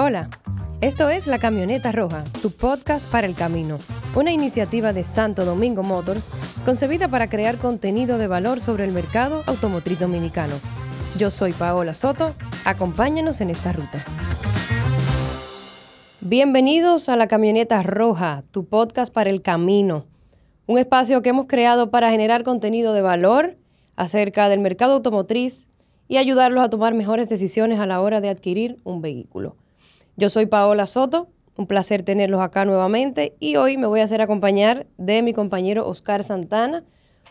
Hola, esto es La Camioneta Roja, tu podcast para el camino, una iniciativa de Santo Domingo Motors concebida para crear contenido de valor sobre el mercado automotriz dominicano. Yo soy Paola Soto, acompáñanos en esta ruta. Bienvenidos a La Camioneta Roja, tu podcast para el camino, un espacio que hemos creado para generar contenido de valor acerca del mercado automotriz y ayudarlos a tomar mejores decisiones a la hora de adquirir un vehículo. Yo soy Paola Soto, un placer tenerlos acá nuevamente y hoy me voy a hacer acompañar de mi compañero Oscar Santana.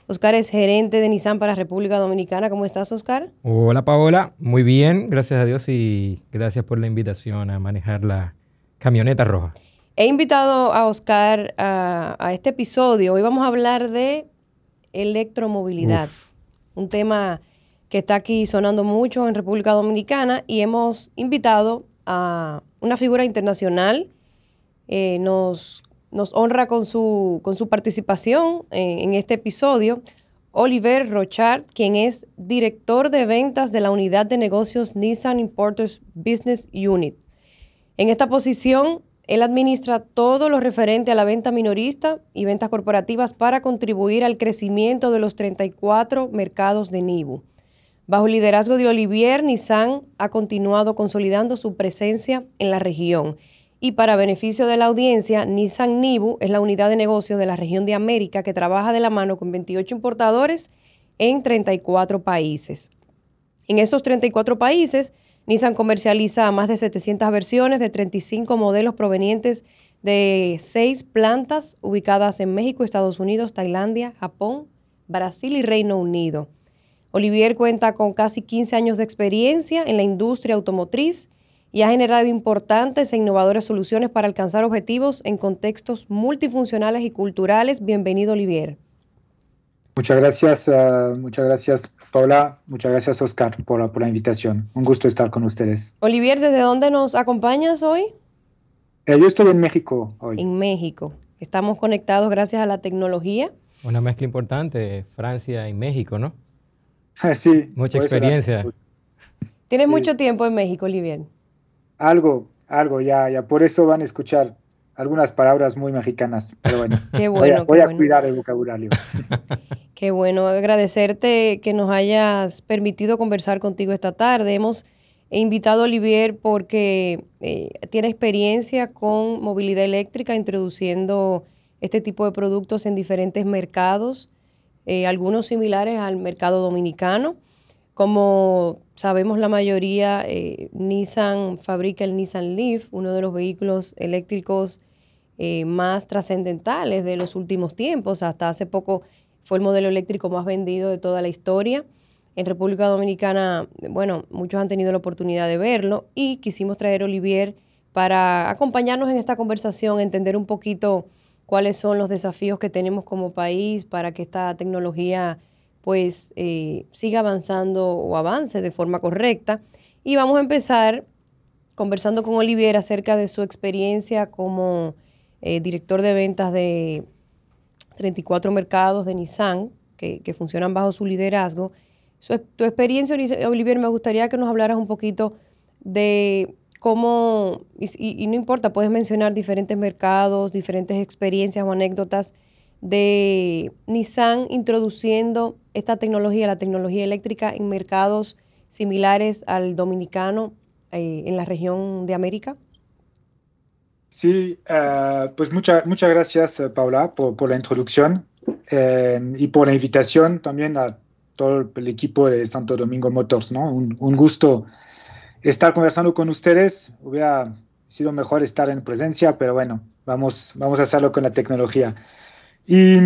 Oscar es gerente de Nissan para República Dominicana. ¿Cómo estás, Oscar? Hola, Paola. Muy bien, gracias a Dios y gracias por la invitación a manejar la camioneta roja. He invitado a Oscar a, este episodio. Hoy vamos a hablar de electromovilidad, un tema que está aquí sonando mucho en República Dominicana y hemos invitado a una figura internacional. Eh, nos, nos, honra con su, con su participación en, en, este episodio. Oliver Rochard, quien es director de ventas de la unidad de negocios Nissan Importers Business Unit. En esta posición, él administra todo lo referente a la venta minorista y ventas corporativas para contribuir al crecimiento de los 34 mercados de NIBU. Bajo liderazgo de Olivier, Nissan ha continuado consolidando su presencia en la región. Y para beneficio de la audiencia, Nissan Nibu es la unidad de negocio de la región de América que trabaja de la mano con 28 importadores en 34 países. En esos 34 países, Nissan comercializa más de 700 versiones de 35 modelos provenientes de seis plantas ubicadas en México, Estados Unidos, Tailandia, Japón, Brasil y Reino Unido. Olivier cuenta con casi 15 años de experiencia en la industria automotriz y ha generado importantes e innovadoras soluciones para alcanzar objetivos en contextos multifuncionales y culturales. Bienvenido, Olivier. Muchas gracias, uh, muchas gracias, Paula. Muchas gracias, Oscar, por la, por la, invitación. Un gusto estar con ustedes. Olivier, ¿desde dónde nos acompañas hoy? Eh, yo estoy en México hoy. En México. Estamos conectados gracias a la tecnología. Una mezcla importante, Francia y México, ¿no? sí. Mucha experiencia. ¿Tienes mucho tiempo en México, Olivier? Algo, algo, ya, ya. Por eso van a escuchar algunas palabras muy mexicanas. Pero bueno, qué bueno voy a, qué cuidar el vocabulario. qué bueno, agradecerte que nos hayas permitido conversar contigo esta tarde. Hemos invitado a Olivier porque eh, tiene experiencia con movilidad eléctrica, introduciendo este tipo de productos en diferentes mercados. Eh, algunos similares al mercado dominicano. Como sabemos la mayoría, eh, Nissan fabrica el Nissan Leaf, uno de los vehículos eléctricos eh, más trascendentales de los últimos tiempos. Hasta hace poco fue el modelo eléctrico más vendido de toda la historia. En República Dominicana, bueno, muchos han tenido la oportunidad de verlo y quisimos traer a Olivier para acompañarnos en esta conversación, entender un poquito cuáles son los desafíos que tenemos como país para que esta tecnología pues eh, siga avanzando o avance de forma correcta. Y vamos a empezar conversando con Olivier acerca de su experiencia como eh, director de ventas de 34 mercados de Nissan que, que funcionan bajo su liderazgo. Tu experiencia, Olivier, me gustaría que nos hablaras un poquito de cómo, y, no importa, puedes mencionar diferentes mercados, diferentes experiencias o anécdotas de Nissan introduciendo esta tecnología, la tecnología eléctrica, en mercados similares al dominicano eh, en la región de América? Sí, uh, pues muchas muchas gracias, eh, Paula, por, por la introducción eh, y por la invitación también a todo el equipo de Santo Domingo Motors, ¿no? Un, un gusto estar conversando con ustedes. Hubiera sido mejor estar en presencia, pero bueno, vamos, vamos a hacerlo con la tecnología. Y,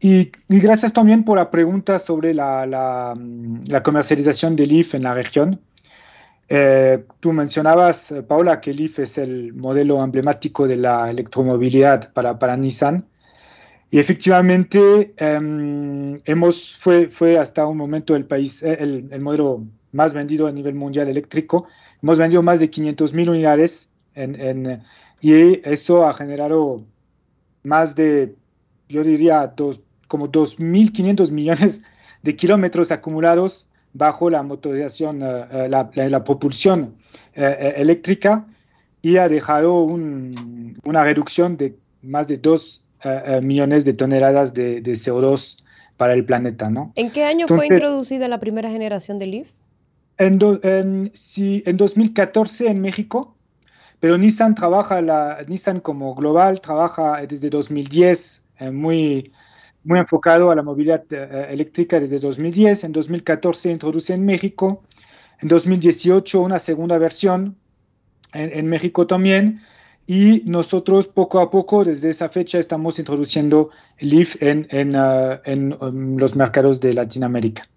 y, y gracias también por la pregunta sobre la, la, la comercialización del Leaf en la región. Eh, tú mencionabas, Paula, que el Leaf es el modelo emblemático de la electromovilidad para, para Nissan. Y efectivamente, eh, hemos, fue, fue hasta un momento el país, el, el modelo más vendido a nivel mundial eléctrico. Hemos vendido más de 500 mil unidades en, en, y eso ha generado más de, yo diría, dos, como 2.500 millones de kilómetros acumulados bajo la motorización, uh, la, la, la, propulsión uh, eléctrica. y ha dejado una reducción de más de 2 eh, eh, millones de toneladas de, CO2 para el planeta. ¿no? ¿En qué año fue introducida la primera generación de Leaf? En, en 2014 en México, pero Nissan trabaja, la, Nissan como global trabaja desde 2010 eh, muy, muy enfocado a la movilidad eléctrica desde 2010. En 2014 introduce en México. En 2018 una segunda versión en, México también. Y nosotros poco a poco, desde esa fecha, estamos introduciendo Leaf en, en, uh, en um, los mercados de Latinoamérica.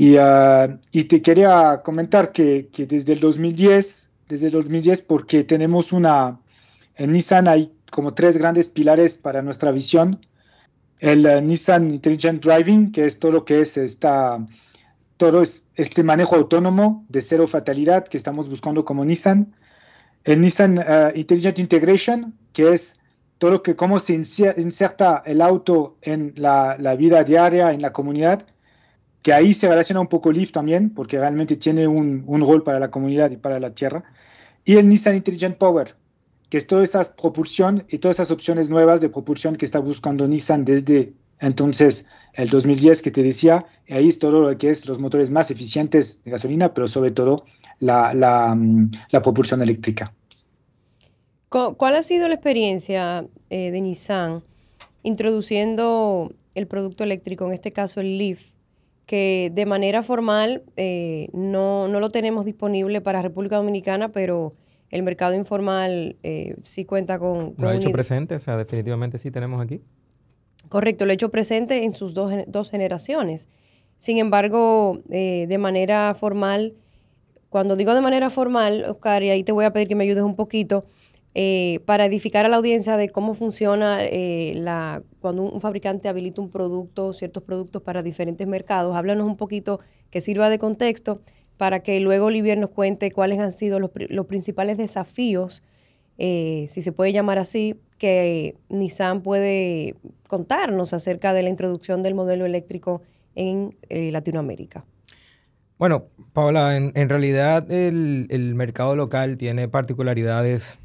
Y, uh, y te quería comentar que, que, desde el 2010, desde el 2010, porque tenemos una, en Nissan hay como tres grandes pilares para nuestra visión. El uh, Nissan Intelligent Driving, que es todo lo que es esta, todo es este manejo autónomo de cero fatalidad que estamos buscando como Nissan el Nissan uh, Intelligent Integration, que es todo lo que cómo se inserta el auto en la, vida diaria, en la comunidad, que ahí se relaciona un poco Leaf también, porque realmente tiene un, rol para la comunidad y para la tierra. Y el Nissan Intelligent Power, que es toda esa propulsión y todas esas opciones nuevas de propulsión que está buscando Nissan desde entonces el 2010 que te decía, ahí es todo lo que es los motores más eficientes de gasolina, pero sobre todo la, mm, la, propulsión eléctrica. ¿Cuál ha sido la experiencia eh, de Nissan introduciendo el producto eléctrico, en este caso el Leaf, que de manera formal eh, no, lo tenemos disponible para República Dominicana, pero el mercado informal eh, sí cuenta con... ¿Lo ha hecho presente? O sea, definitivamente sí tenemos aquí. Correcto, lo ha hecho presente en sus dos, dos generaciones. Sin embargo, de manera formal cuando digo de manera formal, Oscar, y ahí te voy a pedir que me ayudes un poquito, eh, para edificar a la audiencia de cómo funciona eh, la, cuando un, fabricante habilita un producto, ciertos productos para diferentes mercados. Háblanos un poquito que sirva de contexto para que luego Olivier nos cuente cuáles han sido los, principales desafíos, eh, si se puede llamar así, que Nissan puede contarnos acerca de la introducción del modelo eléctrico en Latinoamérica. Bueno, Paula, en, realidad el, mercado local tiene particularidades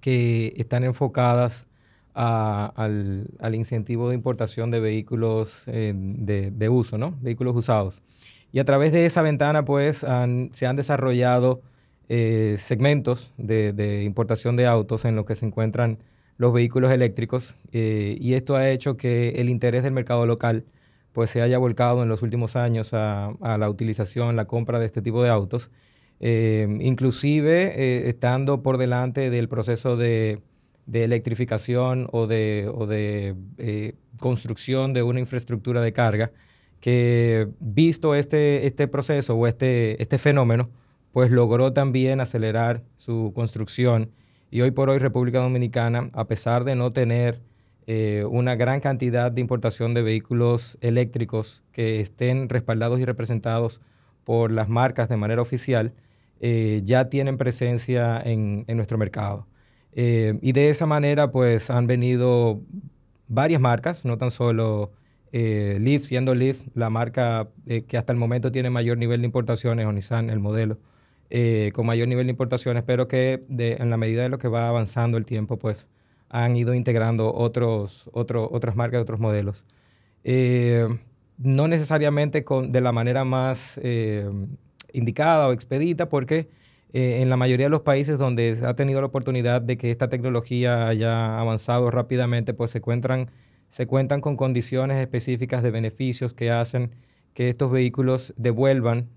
que están enfocadas al, incentivo de importación de vehículos eh, de, uso, ¿no? Vehículos usados. Y a través de esa ventana, pues, se han desarrollado eh, segmentos de, importación de autos en los que se encuentran los vehículos eléctricos eh, y esto ha hecho que el interés del mercado local pues se haya volcado en los últimos años a, la utilización, la compra de este tipo de autos, eh, inclusive estando por delante del proceso de, electrificación o de, eh, construcción de una infraestructura de carga, que visto este, este proceso o este, este fenómeno, pues logró también acelerar su construcción. Y hoy por hoy República Dominicana, a pesar de no tener eh, una gran cantidad de importación de vehículos eléctricos que estén respaldados y representados por las marcas de manera oficial, eh, ya tienen presencia en, nuestro mercado. Eh, y de esa manera, pues han venido varias marcas, no tan solo Leaf, siendo Leaf la marca que hasta el momento tiene mayor nivel de importaciones, o Nissan, el modelo, con mayor nivel de importaciones, pero que en la medida de lo que va avanzando el tiempo, pues han ido integrando otros, otras marcas, otros modelos. Eh, no necesariamente con, de la manera más eh, indicada o expedita, porque eh, en la mayoría de los países donde ha tenido la oportunidad de que esta tecnología haya avanzado rápidamente, pues se encuentran, se cuentan con condiciones específicas de beneficios que hacen que estos vehículos devuelvan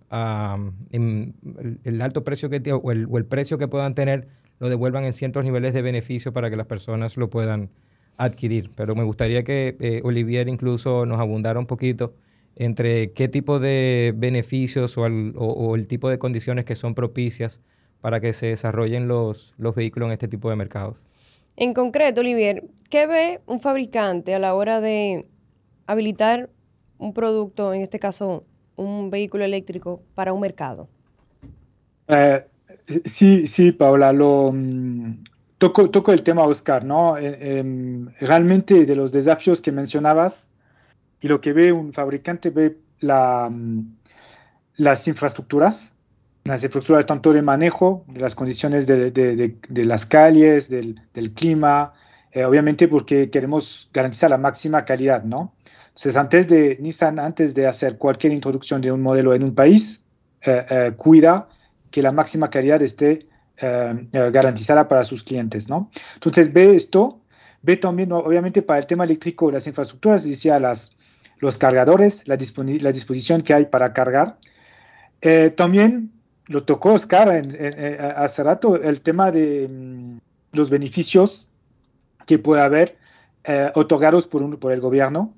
el, alto precio que o el, o el precio que puedan tener lo devuelvan en ciertos niveles de beneficio para que las personas lo puedan adquirir. Pero me gustaría que eh, Olivier incluso nos abundara un poquito entre qué tipo de beneficios o, el tipo de condiciones que son propicias para que se desarrollen los, los vehículos en este tipo de mercados. En concreto, Olivier, ¿qué ve un fabricante a la hora de habilitar un producto, en este caso un vehículo eléctrico, para un mercado? Eh, Sí, sí, Paola, lo, mm, toco, toco el tema Oscar, ¿no? Eh, em, realmente de los desafíos que mencionabas y lo que ve un fabricante, ve mm, las infraestructuras, las infraestructuras tanto de manejo de las condiciones de, de, las calles, del, clima, eh, obviamente porque queremos garantizar la máxima calidad, ¿no? Entonces, antes de Nissan, antes de hacer cualquier introducción de un modelo en un país, eh, eh, cuida que la máxima calidad esté garantizada para sus clientes, ¿no? Entonces, ve esto, ve también, obviamente, para el tema eléctrico, las infraestructuras, decía, las, los cargadores, la, disposición que hay para cargar. también lo tocó Oscar hace rato, el tema de mm, los beneficios que puede haber eh, otorgados por, por el gobierno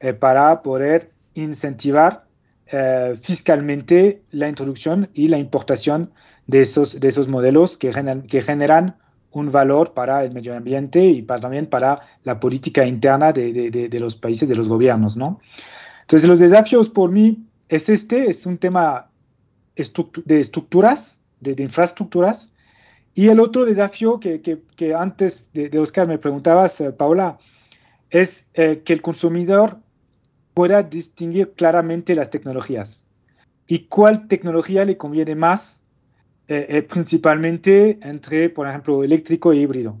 eh, para poder incentivar eh, fiscalmente la introducción y la importación de esos, de esos modelos que, que generan un valor para el medio ambiente y para, también para la política interna de, de, de, los países, de los gobiernos, ¿no? Entonces, los desafíos por mí es este, es un tema de estructuras, de, infraestructuras, y el otro desafío que, que, antes de, Oscar me preguntabas, eh, Paula, es eh, que el consumidor pueda distinguir claramente las tecnologías y cuál tecnología le conviene más, eh, principalmente entre, por ejemplo, eléctrico e híbrido.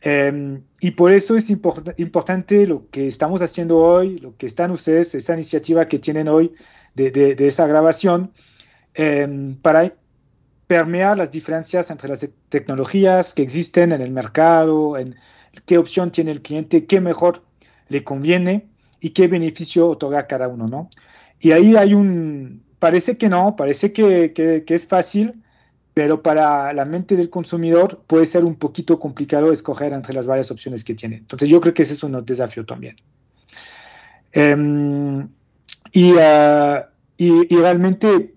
Em, y por eso es importante lo que estamos haciendo hoy, lo que están ustedes, esa iniciativa que tienen hoy de, de, de esa grabación, em, para permear las diferencias entre las tecnologías que existen en el mercado, en qué opción tiene el cliente, qué mejor le conviene y qué beneficio otorga cada uno, ¿no? Y ahí hay un, parece que no, parece que, es fácil, pero para la mente del consumidor puede ser un poquito complicado escoger entre las varias opciones que tiene. Entonces yo creo que ese es un desafío también. Em, y, y, y realmente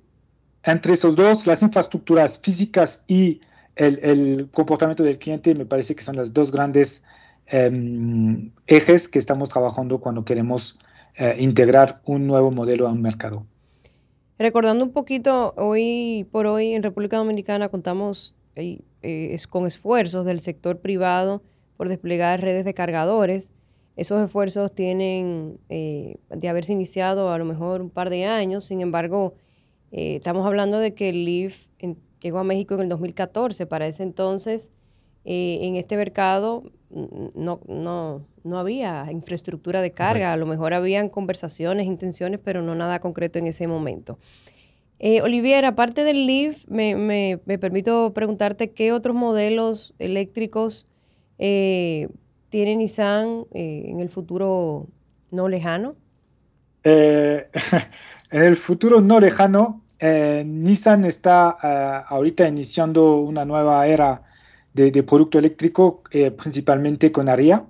entre esos dos, las infraestructuras físicas y el, comportamiento del cliente me parece que son las dos grandes em, ejes que estamos trabajando cuando queremos eh, integrar un nuevo modelo a un mercado. Recordando un poquito, hoy por hoy en República Dominicana contamos eh, con esfuerzos del sector privado por desplegar redes de cargadores. Esos esfuerzos tienen eh, de haberse iniciado a lo mejor un par de años, sin embargo, eh, estamos hablando de que el Leaf llegó a México en el 2014. Para ese entonces, eh, en este mercado no, no, no había infraestructura de carga. A lo mejor habían conversaciones, intenciones, pero no nada concreto en ese momento. Eh, Olivier, aparte del Leaf, me, me, me, permito preguntarte qué otros modelos eléctricos tiene Nissan en el futuro no lejano. en el futuro no lejano, eh, Nissan está eh, ahorita iniciando una nueva era de, producto eléctrico, eh, principalmente con Aria.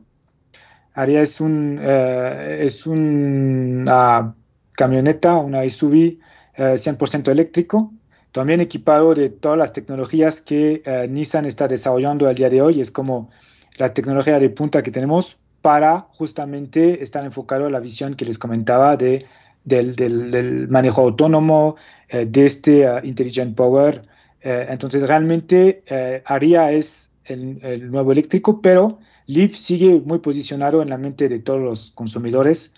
Aria es, un, es una camioneta, una SUV 100% eléctrico, también equipado de todas las tecnologías que Nissan está desarrollando al día de hoy. Es como la tecnología de punta que tenemos para justamente estar enfocado a la visión que les comentaba de del, manejo autónomo, eh, de este uh, Intelligent Power. Eh, entonces, realmente eh, ARIA es el, nuevo eléctrico, pero Leaf sigue muy posicionado en la mente de todos los consumidores,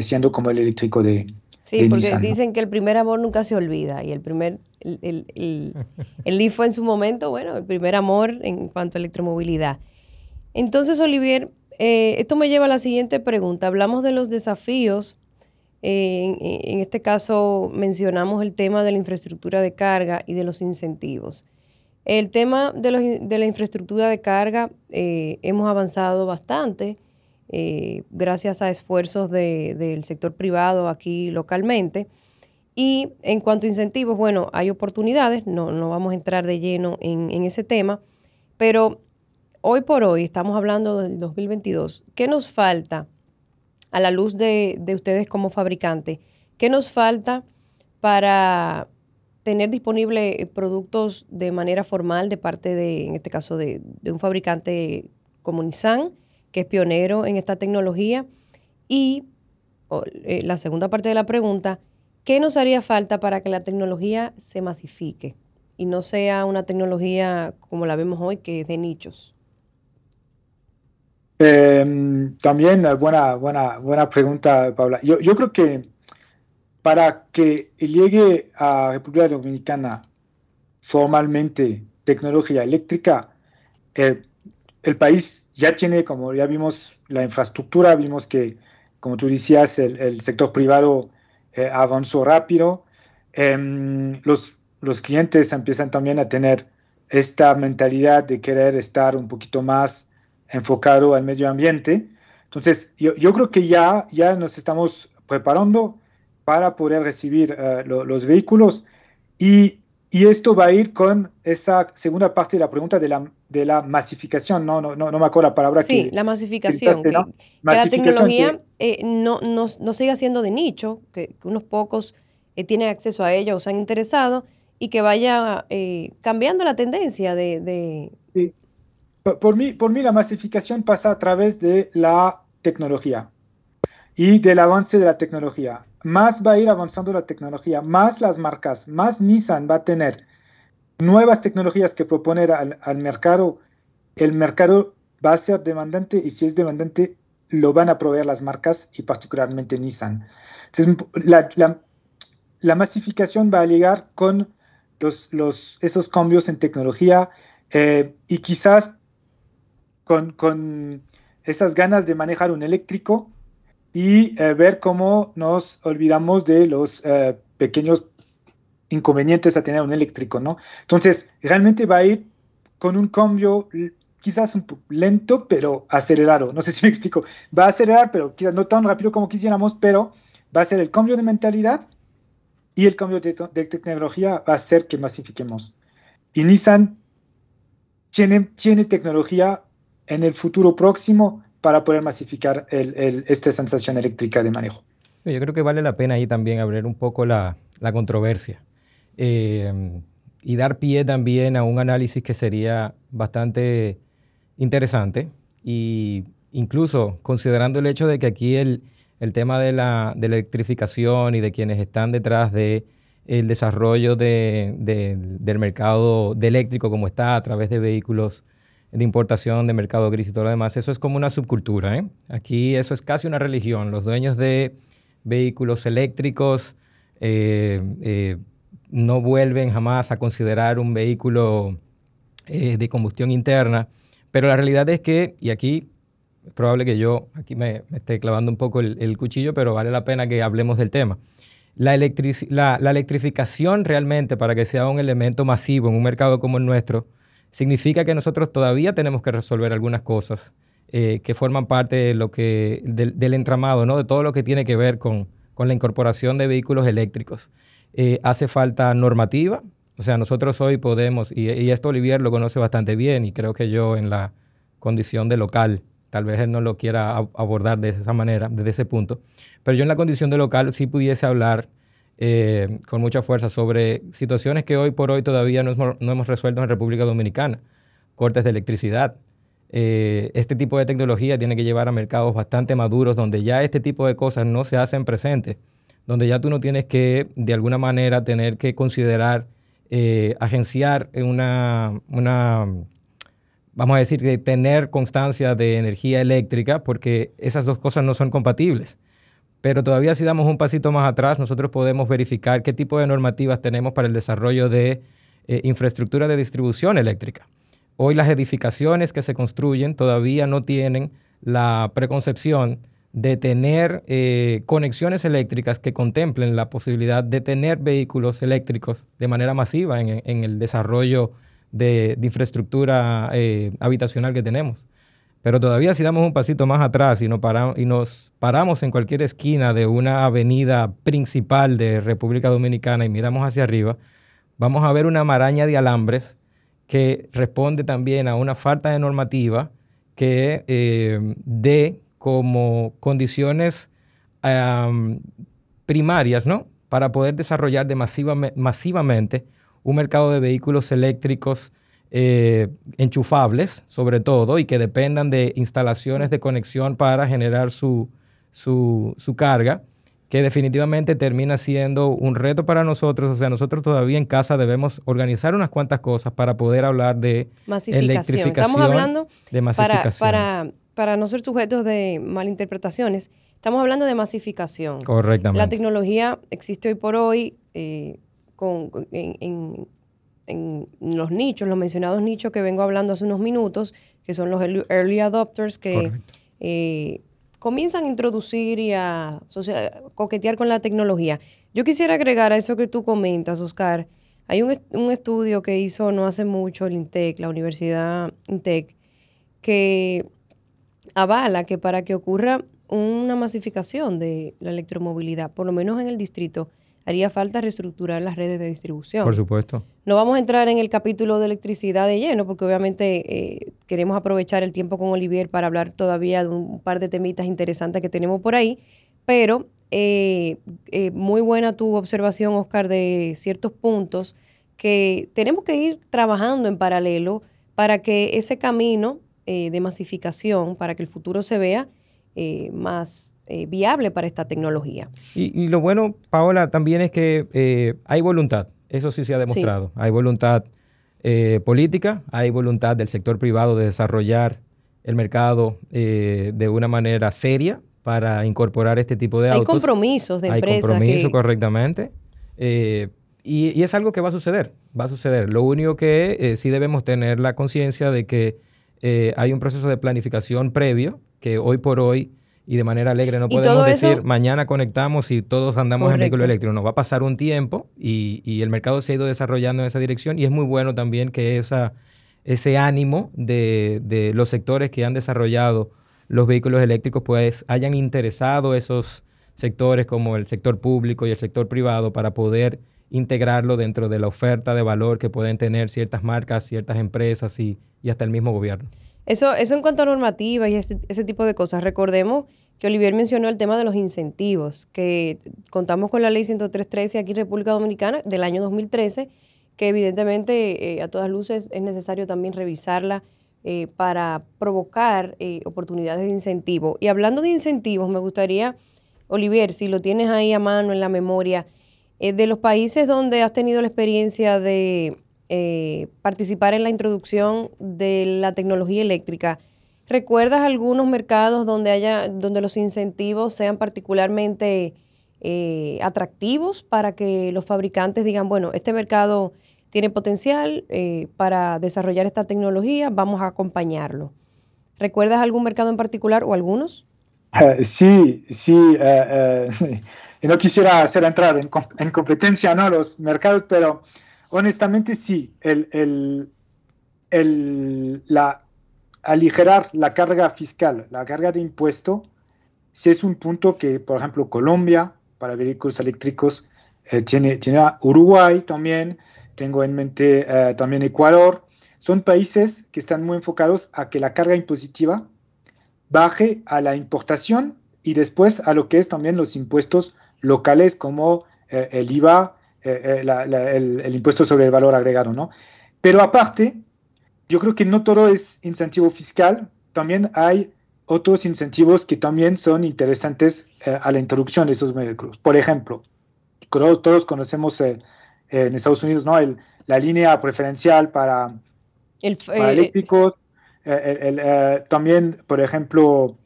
siendo como el eléctrico de, Sí, porque dicen que el primer amor nunca se olvida y el primer, el, el, el, Leaf fue en su momento, bueno, el primer amor en cuanto a electromovilidad. Entonces, Olivier, esto me lleva a la siguiente pregunta. Hablamos de los desafíos en, este caso mencionamos el tema de la infraestructura de carga y de los incentivos. El tema de, la infraestructura de carga eh, hemos avanzado bastante eh, gracias a esfuerzos del sector privado aquí localmente. Y en cuanto a incentivos, bueno, hay oportunidades, no, no vamos a entrar de lleno en, en ese tema, pero hoy por hoy estamos hablando del 2022. ¿Qué nos falta a la luz de, ustedes como fabricante, ¿qué nos falta para tener disponibles productos de manera formal de parte de, en este caso, de, un fabricante como Nissan, que es pionero en esta tecnología? Y eh, la segunda parte de la pregunta, ¿qué nos haría falta para que la tecnología se masifique y no sea una tecnología como la vemos hoy, que es de nichos? Eh, también, eh, buena, buena, buena pregunta, Paula. Yo, yo, creo que para que llegue a República Dominicana formalmente tecnología eléctrica, el país ya tiene, como ya vimos, la infraestructura, vimos que, como tú decías, el, sector privado eh, avanzó rápido. Em, los, los clientes empiezan también a tener esta mentalidad de querer estar un poquito más enfocado al medio ambiente. Entonces, yo, yo creo que ya, ya nos estamos preparando para poder recibir eh, los vehículos y, y, esto va a ir con esa segunda parte de la pregunta de la, de la masificación, no, no, no, me acuerdo la palabra sí, que... la masificación, que, la tecnología eh, no, no, no, siga siendo de nicho, que, unos pocos eh, tienen acceso a ella o se han interesado y que vaya cambiando la tendencia de... de... Sí. por, mí, por mí la masificación pasa a través de la tecnología y del avance de la tecnología. Más va a ir avanzando la tecnología, más las marcas, más Nissan va a tener nuevas tecnologías que proponer al, mercado. El mercado va a ser demandante y si es demandante, lo van a proveer las marcas y particularmente Nissan. Entonces, la, masificación va a llegar con esos cambios en tecnología eh, y quizás con, esas ganas de manejar un eléctrico y eh, ver cómo nos olvidamos de los eh, pequeños inconvenientes a tener un eléctrico, ¿no? Entonces, realmente va a ir con un cambio quizás un poco lento, pero acelerado. No sé si me explico. Va a acelerar, pero quizás no tan rápido como quisiéramos, pero va a ser el cambio de mentalidad y el cambio de, tecnología va a hacer que masifiquemos. Y Nissan tiene, tiene tecnología en el futuro próximo para poder masificar esta sensación eléctrica de manejo. Yo creo que vale la pena ahí también abrir un poco la, controversia eh, y dar pie también a un análisis que sería bastante interesante y incluso considerando el hecho de que aquí el, tema de la, electrificación y de quienes están detrás de el desarrollo del mercado de eléctrico como está a través de vehículos de importación, de mercado gris y todo lo demás, eso es como una subcultura. ¿eh? Aquí eso es casi una religión. Los dueños de vehículos eléctricos eh, eh, no vuelven jamás a considerar un vehículo de combustión interna. Pero la realidad es que, y aquí es probable que yo aquí me, esté clavando un poco el, cuchillo, pero vale la pena que hablemos del tema. La, la, electrificación realmente para que sea un elemento masivo en un mercado como el nuestro, significa que nosotros todavía tenemos que resolver algunas cosas eh, que forman parte de lo que, del, entramado, ¿no? de todo lo que tiene que ver con, la incorporación de vehículos eléctricos. Eh, hace falta normativa, o sea, nosotros hoy podemos, y, esto Olivier lo conoce bastante bien, y creo que yo en la condición de local, tal vez él no lo quiera abordar de esa manera, desde ese punto, pero yo en la condición de local sí pudiese hablar eh, con mucha fuerza sobre situaciones que hoy por hoy todavía no hemos, resuelto en República Dominicana, cortes de electricidad. Eh, este tipo de tecnología tiene que llevar a mercados bastante maduros donde ya este tipo de cosas no se hacen presentes, donde ya tú no tienes que de alguna manera tener que considerar eh, agenciar una, una, vamos a decir, tener constancia de energía eléctrica, porque esas dos cosas no son compatibles. Pero todavía si damos un pasito más atrás, nosotros podemos verificar qué tipo de normativas tenemos para el desarrollo de eh, infraestructura de distribución eléctrica. Hoy las edificaciones que se construyen todavía no tienen la preconcepción de tener eh, conexiones eléctricas que contemplen la posibilidad de tener vehículos eléctricos de manera masiva en, el desarrollo de, infraestructura eh, habitacional que tenemos. Pero todavía si damos un pasito más atrás y, y nos paramos en cualquier esquina de una avenida principal de República Dominicana y miramos hacia arriba, vamos a ver una maraña de alambres que responde también a una falta de normativa que eh, dé como condiciones primarias, ¿no? Para poder desarrollar de masivamente un mercado de vehículos eléctricos eh, enchufables, sobre todo, y que dependan de instalaciones de conexión para generar su, su, carga, que definitivamente termina siendo un reto para nosotros. O sea, nosotros todavía en casa debemos organizar unas cuantas cosas para poder hablar de electrificación. Estamos hablando de masificación. Para, para, no ser sujetos de malinterpretaciones, estamos hablando de masificación. Correctamente. La tecnología existe hoy por hoy eh, con, en en los nichos, los mencionados nichos que vengo hablando hace unos minutos, que son los early adopters que eh, comienzan a introducir y a coquetear con la tecnología. Yo quisiera agregar a eso que tú comentas, Oscar. Hay un, un estudio que hizo no hace mucho el INTEC, la Universidad INTEC, que avala que para que ocurra una masificación de la electromovilidad, por lo menos en el distrito, haría falta reestructurar las redes de distribución. Por supuesto. No vamos a entrar en el capítulo de electricidad de lleno, porque obviamente eh, queremos aprovechar el tiempo con Olivier para hablar todavía de un par de temitas interesantes que tenemos por ahí, pero eh, eh, muy buena tu observación, Oscar, de ciertos puntos que tenemos que ir trabajando en paralelo para que ese camino de masificación, para que el futuro se vea más eh, viable para esta tecnología. Y, lo bueno, Paola, también es que eh, hay voluntad, eso sí se ha demostrado. Hay voluntad eh, política, hay voluntad del sector privado de desarrollar el mercado de una manera seria para incorporar este tipo de autos. Hay compromisos de empresas. Hay compromisos, correctamente. Y, es algo que va a suceder, va a suceder. Lo único que sí debemos tener la conciencia de que hay un proceso de planificación previo que hoy por hoy y de manera alegre no podemos decir mañana conectamos y todos andamos en vehículo eléctrico. Nos va a pasar un tiempo y, el mercado se ha ido desarrollando en esa dirección y es muy bueno también que esa, ese ánimo de, los sectores que han desarrollado los vehículos eléctricos pues hayan interesado esos sectores como el sector público y el sector privado para poder integrarlo dentro de la oferta de valor que pueden tener ciertas marcas, ciertas empresas y hasta el mismo gobierno. Eso, eso en cuanto a normativa y este, ese tipo de cosas. Recordemos que Olivier mencionó el tema de los incentivos, que contamos con la ley 103.13 aquí en República Dominicana del año 2013, que evidentemente eh, a todas luces es necesario también revisarla eh, para provocar eh, oportunidades de incentivo. Y hablando de incentivos, me gustaría, Olivier, si lo tienes ahí a mano en la memoria, de los países donde has tenido la experiencia de eh, participar en la introducción de la tecnología eléctrica. ¿Recuerdas algunos mercados donde haya, donde los incentivos sean particularmente eh, atractivos para que los fabricantes digan, bueno, este mercado tiene potencial eh, para desarrollar esta tecnología, vamos a acompañarlo? ¿Recuerdas algún mercado en particular o algunos? sí, sí. no quisiera hacer entrar en, en competencia ¿no? los mercados, pero Honestamente sí, el, la, aligerar la carga fiscal, la carga de impuesto, sí es un punto que, por ejemplo, Colombia para vehículos eléctricos eh, tiene, tiene Uruguay también, tengo en mente eh, también Ecuador, son países que están muy enfocados a que la carga impositiva baje a la importación y después a lo que es también los impuestos locales como eh, el IVA, eh, eh, el, impuesto sobre el valor agregado, ¿no? Pero aparte, yo creo que no todo es incentivo fiscal, también hay otros incentivos que también son interesantes eh, a la introducción de esos vehículos. Por ejemplo, todos conocemos en Estados Unidos, ¿no? la línea preferencial para, eléctricos, también, por ejemplo,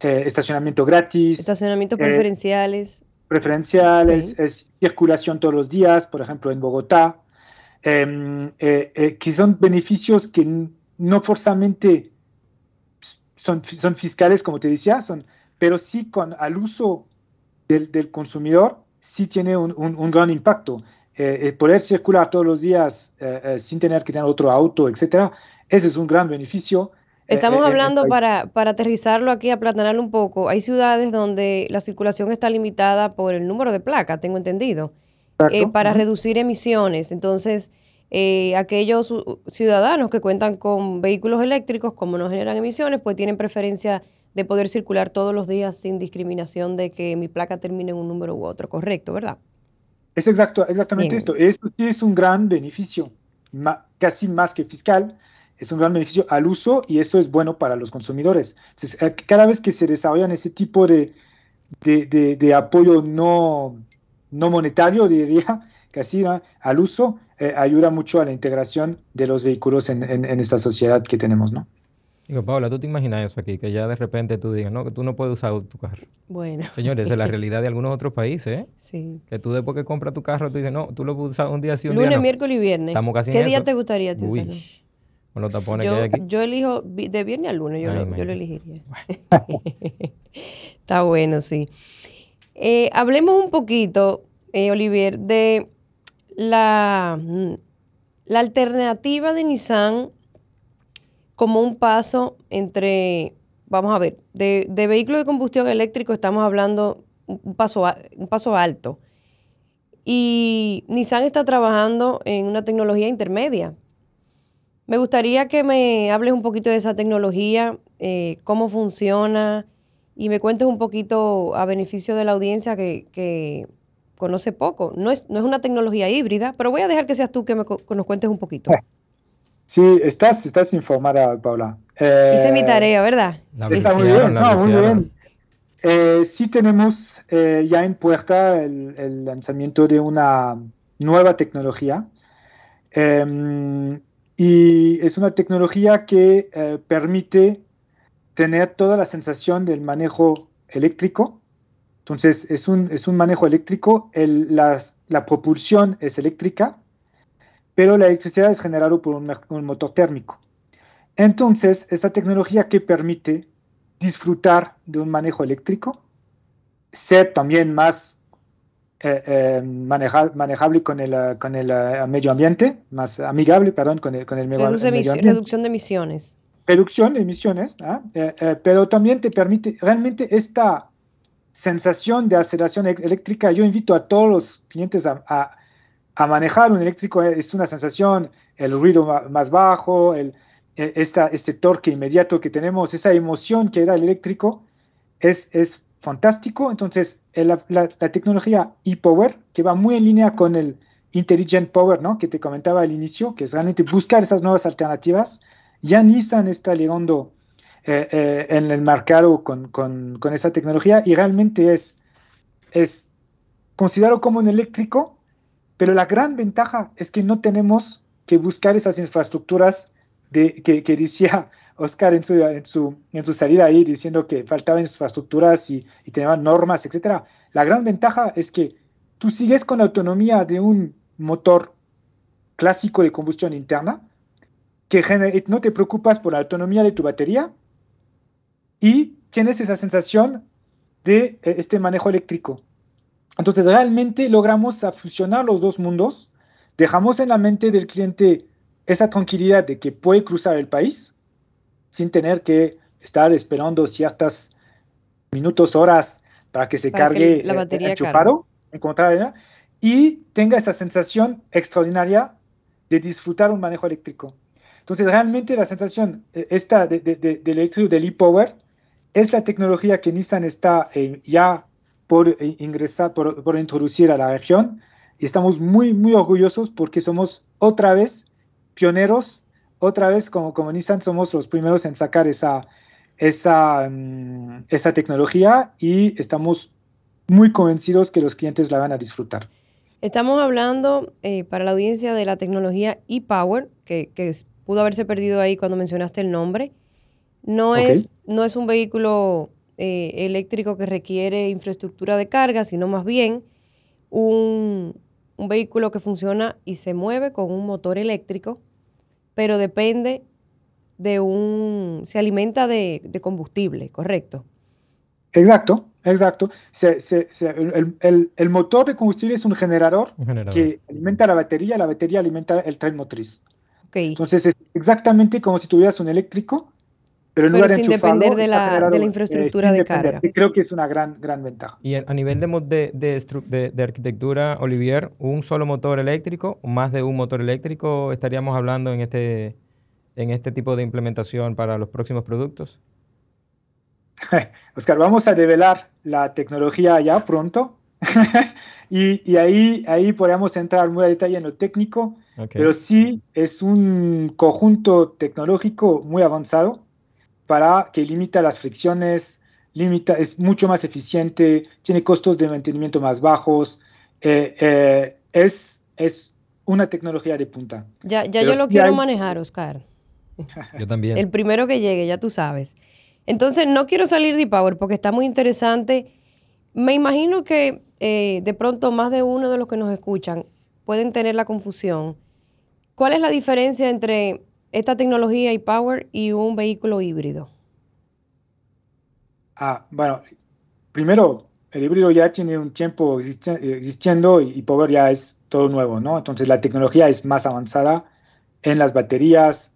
estacionamiento gratis. Estacionamientos preferenciales preferenciales, es circulación todos los días, por ejemplo en Bogotá, em, eh, eh, que son beneficios que no forzosamente son, son fiscales, como te decía, son, pero sí con, al uso del, del consumidor sí tiene un, un, gran impacto. Eh, poder circular todos los días sin tener que tener otro auto, etcétera, ese es un gran beneficio Estamos eh, eh, hablando para, para aterrizarlo aquí, aplanarlo un poco. Hay ciudades donde la circulación está limitada por el número de placa, tengo entendido, eh, para reducir emisiones. Entonces, aquellos ciudadanos que cuentan con vehículos eléctricos, como no generan emisiones, pues tienen preferencia de poder circular todos los días sin discriminación de que mi placa termine en un número u otro, correcto, ¿verdad? Es exacto, exactamente esto. Esto sí es un gran beneficio, casi más que fiscal es un gran beneficio al uso y eso es bueno para los consumidores. Entonces, eh, cada vez que se desarrollan ese tipo de, de, apoyo no, no monetario, diría, casi al uso, eh, ayuda mucho a la integración de los vehículos en, esta sociedad que tenemos, ¿no? Digo, Paula, ¿tú te imaginas eso aquí? Que ya de repente tú digas, no, que tú no puedes usar tu carro. Bueno. Señores, es la realidad de algunos otros países, ¿eh? Sí. Que tú después que compras tu carro, tú dices, no, tú lo puedes usar un día sí, un Lunes, día no. miércoles y viernes. Estamos casi ¿Qué en día eso. te gustaría Uy, usarlo? Con los tapones Yo, que hay aquí. yo elijo de viernes a lunes, yo, Ay, lo, yo lo elegiría. Está bueno, sí. Eh, hablemos un poquito, eh, Olivier, de la, mm, la alternativa de Nissan como un paso entre, vamos a ver, de, de vehículo de combustión eléctrico estamos hablando un paso, un paso alto. Y Nissan está trabajando en una tecnología intermedia. Me gustaría que me hables un poquito de esa tecnología, eh, cómo funciona y me cuentes un poquito a beneficio de la audiencia que, que conoce poco. No es, no es una tecnología híbrida, pero voy a dejar que seas tú que, me, que nos cuentes un poquito. Sí, estás, estás informada, Paula. Hice mi Eh, tarea, ¿verdad? La Está muy bien, la no, muy brifiaron. bien. Eh, sí tenemos eh, ya en puerta el, el lanzamiento de una nueva tecnología. Em, y es una tecnología que eh, permite tener toda la sensación del manejo eléctrico. Entonces, es un, es un manejo eléctrico, la propulsión es eléctrica, pero la electricidad es generada por un, un motor térmico. Entonces, esta tecnología que permite disfrutar de un manejo eléctrico, ser también más eh, eh, maneja- manejable con el, eh, con el eh, medio ambiente, más amigable, perdón, con el, con el medio, Reduce medio ambiente. reducción de emisiones. Reducción de emisiones, ¿ah? Eh, pero también te permite realmente esta sensación de aceleración e- eléctrica. Yo invito a todos los clientes a, a- a manejar un eléctrico. Es una sensación, el ruido más bajo, el, esta, este torque inmediato que tenemos, esa emoción que da el eléctrico, es, es fantástico. Entonces, la, tecnología e-Power, que va muy en línea con el Intelligent Power, ¿no? que te comentaba al inicio, que es realmente buscar esas nuevas alternativas. Ya Nissan está llegando eh, eh, en el mercado con, con- esa tecnología y realmente es, es considerado como un eléctrico, pero la gran ventaja es que no tenemos que buscar esas infraestructuras de, que decía Oscar en su, en, su, en su salida ahí diciendo que faltaban infraestructuras y, y tenían normas, etc. La gran ventaja es que tú sigues con la autonomía de un motor clásico de combustión interna, que gener- no te preocupas por la autonomía de tu batería y tienes esa sensación de eh, este manejo eléctrico. Entonces realmente logramos fusionar los dos mundos, dejamos en la mente del cliente esa tranquilidad de que puede cruzar el país sin tener que estar esperando ciertas minutos, horas para que se Para que cargue la eh, batería enchufado, encontrar, y tenga esa sensación extraordinaria de disfrutar un manejo eléctrico. Entonces, realmente la sensación eh, esta de, de, de, del eléctrico del e-Power es la tecnología que Nissan está eh, ya por eh, ingresar, por, por, introducir a la región y estamos muy, muy orgullosos porque somos otra vez pioneros, otra vez como, como Nissan somos los primeros en sacar esa, esa, um, esa tecnología y estamos muy convencidos que los clientes la van a disfrutar. Estamos hablando eh, para la audiencia de la tecnología e-Power, que, que, pudo haberse perdido ahí cuando mencionaste el nombre. No, okay. es, no es un vehículo eh, eléctrico que requiere infraestructura de carga, sino más bien un, un, vehículo que funciona y se mueve con un motor eléctrico, pero depende de un... se alimenta de, de combustible, ¿correcto? Exacto, exacto. Se, se, se, el, el, el, motor de combustible es un generador, un generador, que alimenta la batería, la batería alimenta el tren motriz. Okay. Entonces es exactamente como si tuvieras un eléctrico, pero en pero lugar sin de depender de la, de la infraestructura eh, de depender. carga. Creo que es una gran, gran ventaja. Y a nivel de, de, de, de, arquitectura, Olivier, ¿un solo motor eléctrico o más de un motor eléctrico estaríamos hablando en este, en este tipo de implementación para los próximos productos? Oscar, vamos a develar la tecnología ya pronto. y, y ahí, ahí podríamos entrar muy a detalle en lo técnico, okay. pero sí es un conjunto tecnológico muy avanzado para que limita las fricciones, limita, es mucho más eficiente, tiene costos de mantenimiento más bajos, eh, eh, es, es una tecnología de punta. Ya, ya yo lo quiero hay... manejar, Oscar. Yo también. El primero que llegue, ya tú sabes. Entonces, no quiero salir de Power porque está muy interesante. Me imagino que eh, de pronto más de uno de los que nos escuchan pueden tener la confusión. ¿Cuál es la diferencia entre esta tecnología e-Power y un vehículo híbrido? Ah, bueno, primero, el híbrido ya tiene un tiempo existiendo y, Power ya es todo nuevo, ¿no? Entonces la tecnología es más avanzada en las baterías,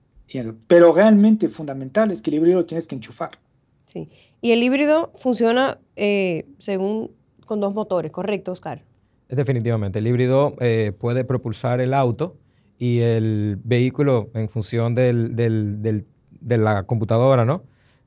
pero realmente fundamental es que el híbrido tienes que enchufar. Sí, y el híbrido funciona eh, según con dos motores, ¿correcto, Oscar? Definitivamente, el híbrido eh, puede propulsar el auto y el vehículo en función del, de la computadora, ¿no?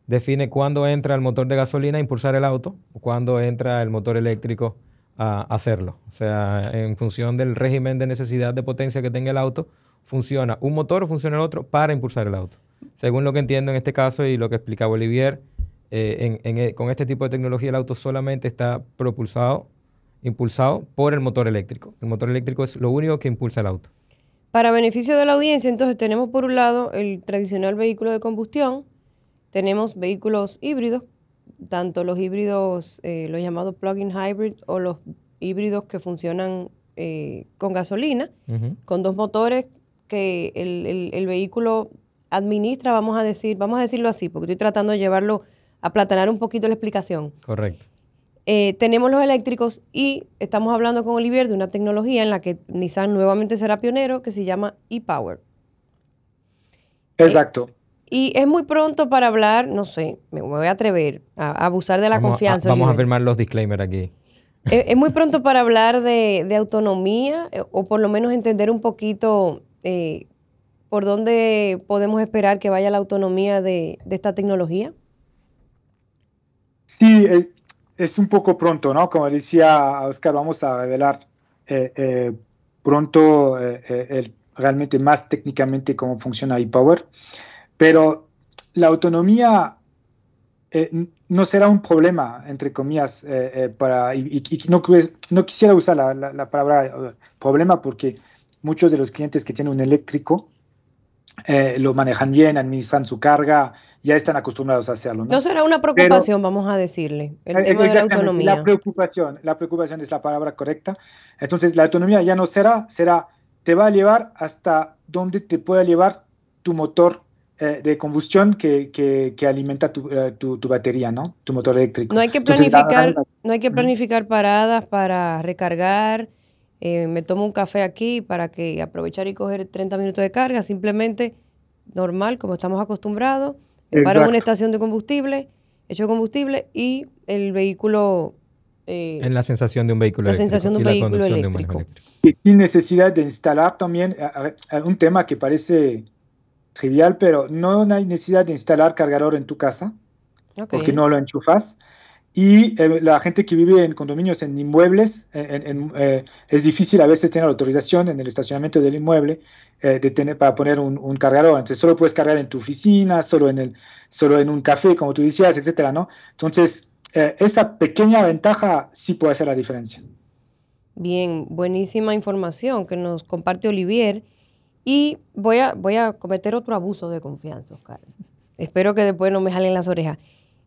define cuándo entra el motor de gasolina a impulsar el auto o cuándo entra el motor eléctrico a hacerlo. O sea, en función del régimen de necesidad de potencia que tenga el auto, funciona un motor o funciona el otro para impulsar el auto. Según lo que entiendo en este caso y lo que explicaba Olivier, eh, eh, con este tipo de tecnología el auto solamente está propulsado, impulsado por el motor eléctrico. El motor eléctrico es lo único que impulsa el auto. Para beneficio de la audiencia, entonces tenemos por un lado el tradicional vehículo de combustión, tenemos vehículos híbridos, tanto los híbridos, eh, los llamados plug-in hybrid o los híbridos que funcionan eh, con gasolina, con dos motores que el, vehículo administra, vamos a decir, vamos a decirlo así, porque estoy tratando de llevarlo a platanar un poquito la explicación. Correcto. Eh, tenemos los eléctricos y estamos hablando con Olivier de una tecnología en la que Nissan nuevamente será pionero que se llama e-Power. Exacto. Y es muy pronto para hablar, no sé, me voy a atrever a, abusar de la confianza. vamos a firmar los disclaimers aquí. Es, muy pronto para hablar de, autonomía eh, o por lo menos entender un poquito eh, por dónde podemos esperar que vaya la autonomía de, esta tecnología. Sí, eh, es un poco pronto, ¿no? Como decía Oscar, vamos a revelar pronto realmente más técnicamente cómo funciona ePower. Pero la autonomía eh, no será un problema, entre comillas, eh, eh, para, y, no, no, quisiera usar la, palabra problema porque muchos de los clientes que tienen un eléctrico lo manejan bien, administran su carga, ya están acostumbrados a hacerlo. No, será una preocupación, vamos a decirle, el tema de la autonomía. La preocupación, la preocupación es la palabra correcta. Entonces, la autonomía ya no será, será, te va a llevar hasta donde te pueda llevar tu motor eh, de combustión que, que, alimenta tu, eh, tu, tu, batería, ¿no? Tu motor eléctrico. No hay que planificar, no hay que planificar paradas para recargar. Eh, me tomo un café aquí para que aprovechar y coger 30 minutos de carga, simplemente normal, como estamos acostumbrados. Paro en una estación de combustible, echo combustible y el vehículo en la sensación de un vehículo la eléctrico. sensación de un vehículo eléctrico. Y sin necesidad de instalar también un tema que parece trivial, pero no hay necesidad de instalar cargador en tu casa, porque no lo enchufas. Y eh, la gente que vive en condominios, en inmuebles, eh, es difícil a veces tener autorización en el estacionamiento del inmueble eh, de tener, para poner un, cargador. Entonces solo puedes cargar en tu oficina, solo en, el, solo en un café, como tú decías, etcétera, ¿no? Entonces, esa pequeña ventaja sí puede hacer la diferencia. Bien, buenísima información que nos comparte Olivier. Y voy a, voy a cometer otro abuso de confianza, Oscar. Espero que después no me jalen las orejas.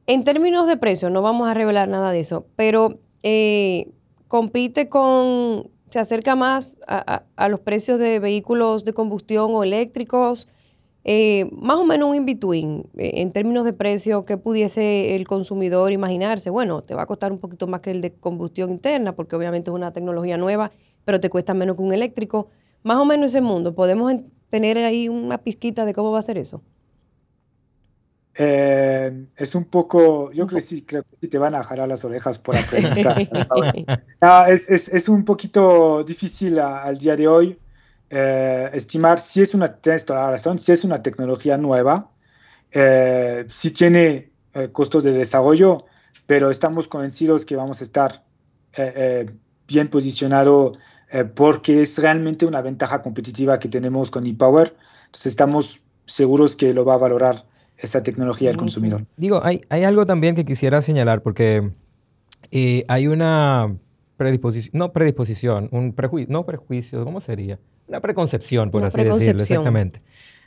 En términos de precio, no vamos a revelar nada de eso, pero eh, compite con, se acerca más a, los precios de vehículos de combustión o eléctricos, eh, más o menos un in-between eh, en términos de precio que pudiese el consumidor imaginarse. Bueno, te va a costar un poquito más que el de combustión interna, porque obviamente es una tecnología nueva, pero te cuesta menos que un eléctrico más o menos ese mundo, ¿podemos tener ahí una pizquita de cómo va a ser eso? Eh, es un poco, yo creo que sí, creo que te van a jalar las orejas por la pregunta. Ah, es, un poquito difícil al día de hoy eh, estimar si es una, razón, si es una tecnología nueva, eh, si tiene costos de desarrollo, pero estamos convencidos que vamos a estar bien posicionados eh, porque es realmente una ventaja competitiva que tenemos con ePower. Entonces estamos seguros que lo va a valorar esa tecnología el consumidor. Digo, hay, hay algo también que quisiera señalar porque eh, hay una predisposición, no predisposición, un prejuicio, no prejuicio, ¿cómo sería? Una preconcepción, por así decirlo, exactamente.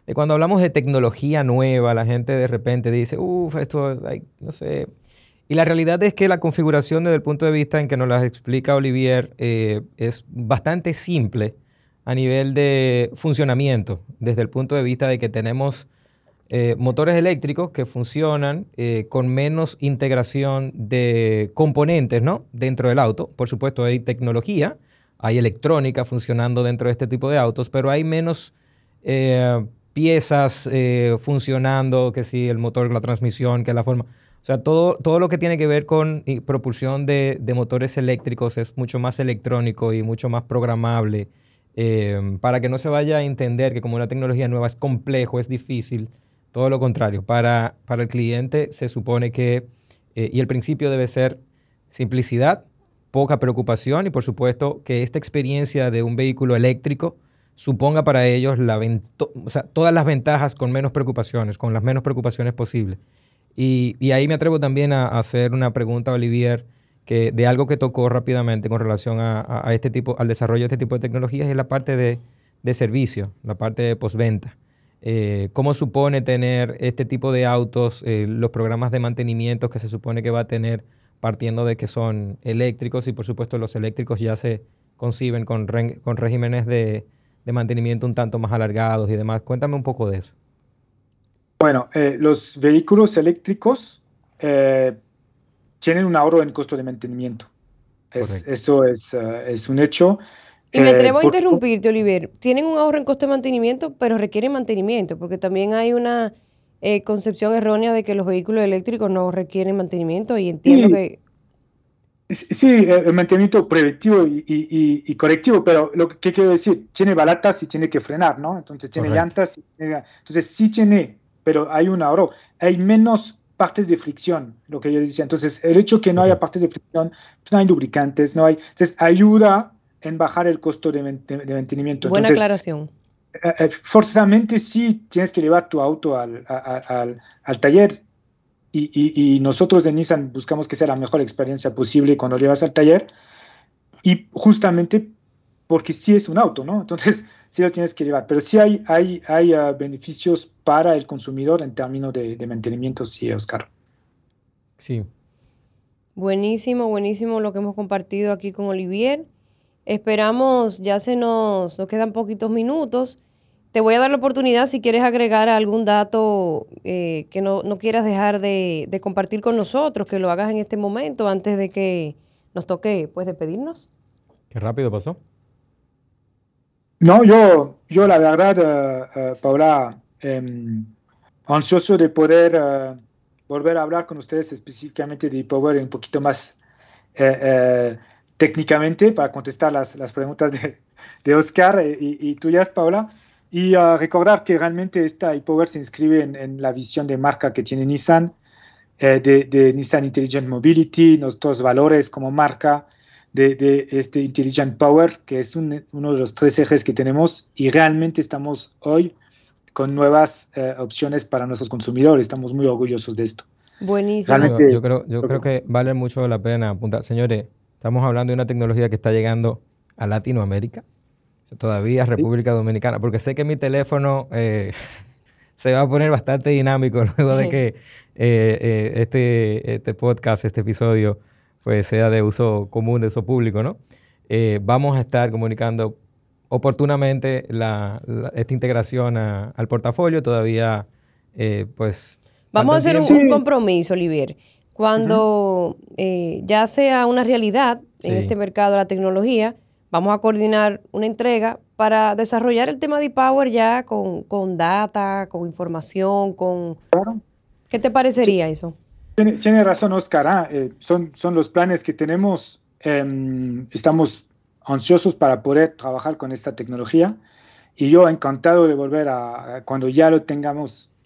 de cuando hablamos de tecnología nueva, la gente de repente dice, uff, esto, no sé. Y la realidad es que la configuración desde el punto de vista en que nos la explica Olivier eh, es bastante simple a nivel de funcionamiento, desde el punto de vista de que tenemos eh, motores eléctricos que funcionan eh, con menos integración de componentes ¿no? dentro del auto. Por supuesto, hay tecnología, hay electrónica funcionando dentro de este tipo de autos, pero hay menos eh, piezas funcionando, que si el motor, la transmisión, que la forma. O sea, todo, todo lo que tiene que ver con propulsión de, de motores eléctricos es mucho más electrónico y mucho más programable. para que no se vaya a entender que como una tecnología nueva es complejo, es difícil, todo lo contrario, para, para el cliente se supone que, eh, y el principio debe ser simplicidad, poca preocupación y por supuesto que esta experiencia de un vehículo eléctrico suponga para ellos la todas las ventajas con menos preocupaciones, con las menos preocupaciones posibles. Y, y ahí me atrevo también a, hacer una pregunta Olivier que de algo que tocó rápidamente con relación a, a, este tipo, al desarrollo de este tipo de tecnologías es la parte de, de servicio, la parte de postventa. Eh, ¿Cómo supone tener este tipo de autos, eh, los programas de mantenimiento que se supone que va a tener partiendo de que son eléctricos y por supuesto los eléctricos ya se conciben con, con regímenes de, de, mantenimiento un tanto más alargados y demás? Cuéntame un poco de eso. Bueno, eh, los vehículos eléctricos tienen un ahorro en costo de mantenimiento. eso es, es un hecho. Y me atrevo a interrumpirte, Olivier. Tienen un ahorro en costo de mantenimiento, pero requieren mantenimiento, porque también hay una eh, concepción errónea de que los vehículos eléctricos no requieren mantenimiento y entiendo que... Sí, el mantenimiento preventivo y, correctivo, pero lo que quiero decir, tiene balatas y tiene que frenar, ¿no? Entonces tiene llantas, entonces sí tiene, pero hay un ahorro. Hay menos partes de fricción, lo que yo decía. Entonces, el hecho que no haya partes de fricción, pues no hay lubricantes, no hay... Entonces, ayuda en bajar el costo de, mantenimiento. Buena aclaración. Eh, eh, forzosamente sí tienes que llevar tu auto al, al, taller y, y, nosotros en Nissan buscamos que sea la mejor experiencia posible cuando lo llevas al taller y justamente porque sí es un auto, ¿no? Entonces sí lo tienes que llevar, pero sí hay, hay, hay uh, beneficios para el consumidor en términos de, de mantenimiento, sí, Oscar. Sí. Buenísimo, buenísimo lo que hemos compartido aquí con Olivier. Esperamos, ya se nos, nos quedan poquitos minutos. Te voy a dar la oportunidad si quieres agregar algún dato eh, que no, quieras dejar de, compartir con nosotros, que lo hagas en este momento antes de que nos toque pues despedirnos. Qué rápido pasó. No, yo, yo la verdad, eh, eh, Paula, em, ansioso de poder volver a hablar con ustedes específicamente de Power un poquito más técnicamente para contestar las, las preguntas de, de Oscar y, y, tuyas, Paula. Y uh, recordar que realmente esta iPower se inscribe en, en, la visión de marca que tiene Nissan, eh, de, de, Nissan Intelligent Mobility, nuestros valores como marca, de, de este Intelligent Power, que es un, uno de los tres ejes que tenemos y realmente estamos hoy con nuevas eh, opciones para nuestros consumidores. Estamos muy orgullosos de esto. Buenísimo. yo creo, yo creo que vale mucho la pena apuntar. Señores, Estamos hablando de una tecnología que está llegando a Latinoamérica, todavía República Dominicana, porque sé que mi teléfono eh, se va a poner bastante dinámico luego de que eh, eh, este, este podcast, este episodio, pues sea de uso común, de uso público, ¿no? vamos a estar comunicando oportunamente esta integración al portafolio, todavía, pues... Vamos a hacer un, compromiso, Olivier. Cuando eh, ya sea una realidad en este mercado de la tecnología, vamos a coordinar una entrega para desarrollar el tema de e-power ya con, con, data, con información, con... ¿Qué te parecería eso? Tiene, razón, Oscar. ¿ah? Eh, son, son los planes que tenemos. Em, estamos ansiosos para poder trabajar con esta tecnología y yo encantado de volver a, cuando ya lo tengamos eh, eh,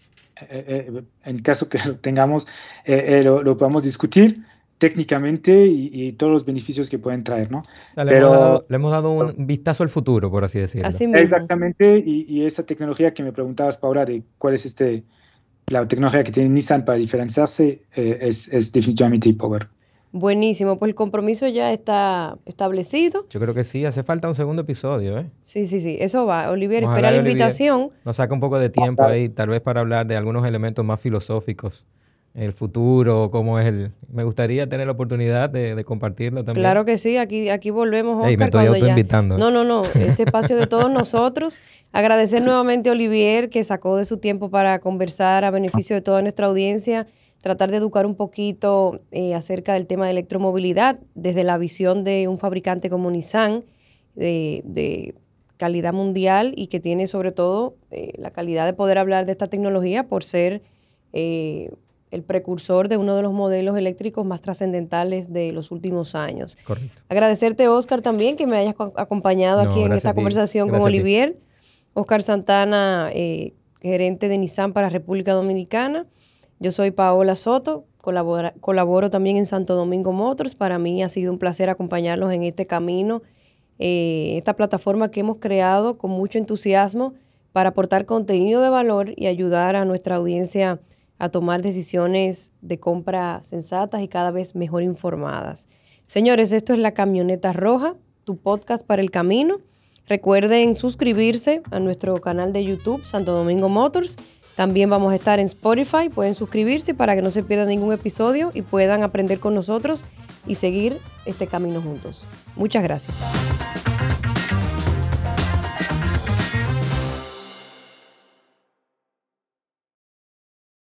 en caso que lo tengamos, eh, lo, podamos discutir técnicamente y, todos los beneficios que pueden traer, ¿no? le, Pero, hemos dado, un vistazo al futuro, por así decirlo. Exactamente, y, esa tecnología que me preguntabas, Paula, de cuál es este la tecnología que tiene Nissan para diferenciarse, es, es definitivamente e-Power. Buenísimo, pues el compromiso ya está establecido. Yo creo que sí, hace falta un segundo episodio, ¿eh? Sí, sí, sí, eso va. Olivier, espera la invitación. Nos saca un poco de tiempo ahí, tal vez para hablar de algunos elementos más filosóficos el futuro, cómo es el... Me gustaría tener la oportunidad de, compartirlo también. Claro que sí, aquí, aquí volvemos, Oscar, me estoy. No, no, no, este espacio de todos nosotros. Agradecer nuevamente a Olivier que sacó de su tiempo para conversar a beneficio de toda nuestra audiencia, tratar de educar un poquito eh, acerca del tema de electromovilidad desde la visión de un fabricante como Nissan, de, calidad mundial y que tiene sobre todo eh, la calidad de poder hablar de esta tecnología por ser... Eh, el precursor de uno de los modelos eléctricos más trascendentales de los últimos años. Correcto. Agradecerte, Oscar, también que me hayas acompañado aquí en esta conversación con Olivier. Oscar Santana, gerente de Nissan para República Dominicana. Yo soy Paola Soto, colaboro también en Santo Domingo Motors. Para mí ha sido un placer acompañarlos en este camino, eh, esta plataforma que hemos creado con mucho entusiasmo para aportar contenido de valor y ayudar a nuestra audiencia a tomar decisiones de compra sensatas y cada vez mejor informadas. Señores, esto es La Camioneta Roja, tu podcast para el camino. Recuerden suscribirse a nuestro canal de YouTube, Santo Domingo Motors. También vamos a estar en Spotify. Pueden suscribirse para que no se pierdan ningún episodio y puedan aprender con nosotros y seguir este camino juntos. Muchas gracias.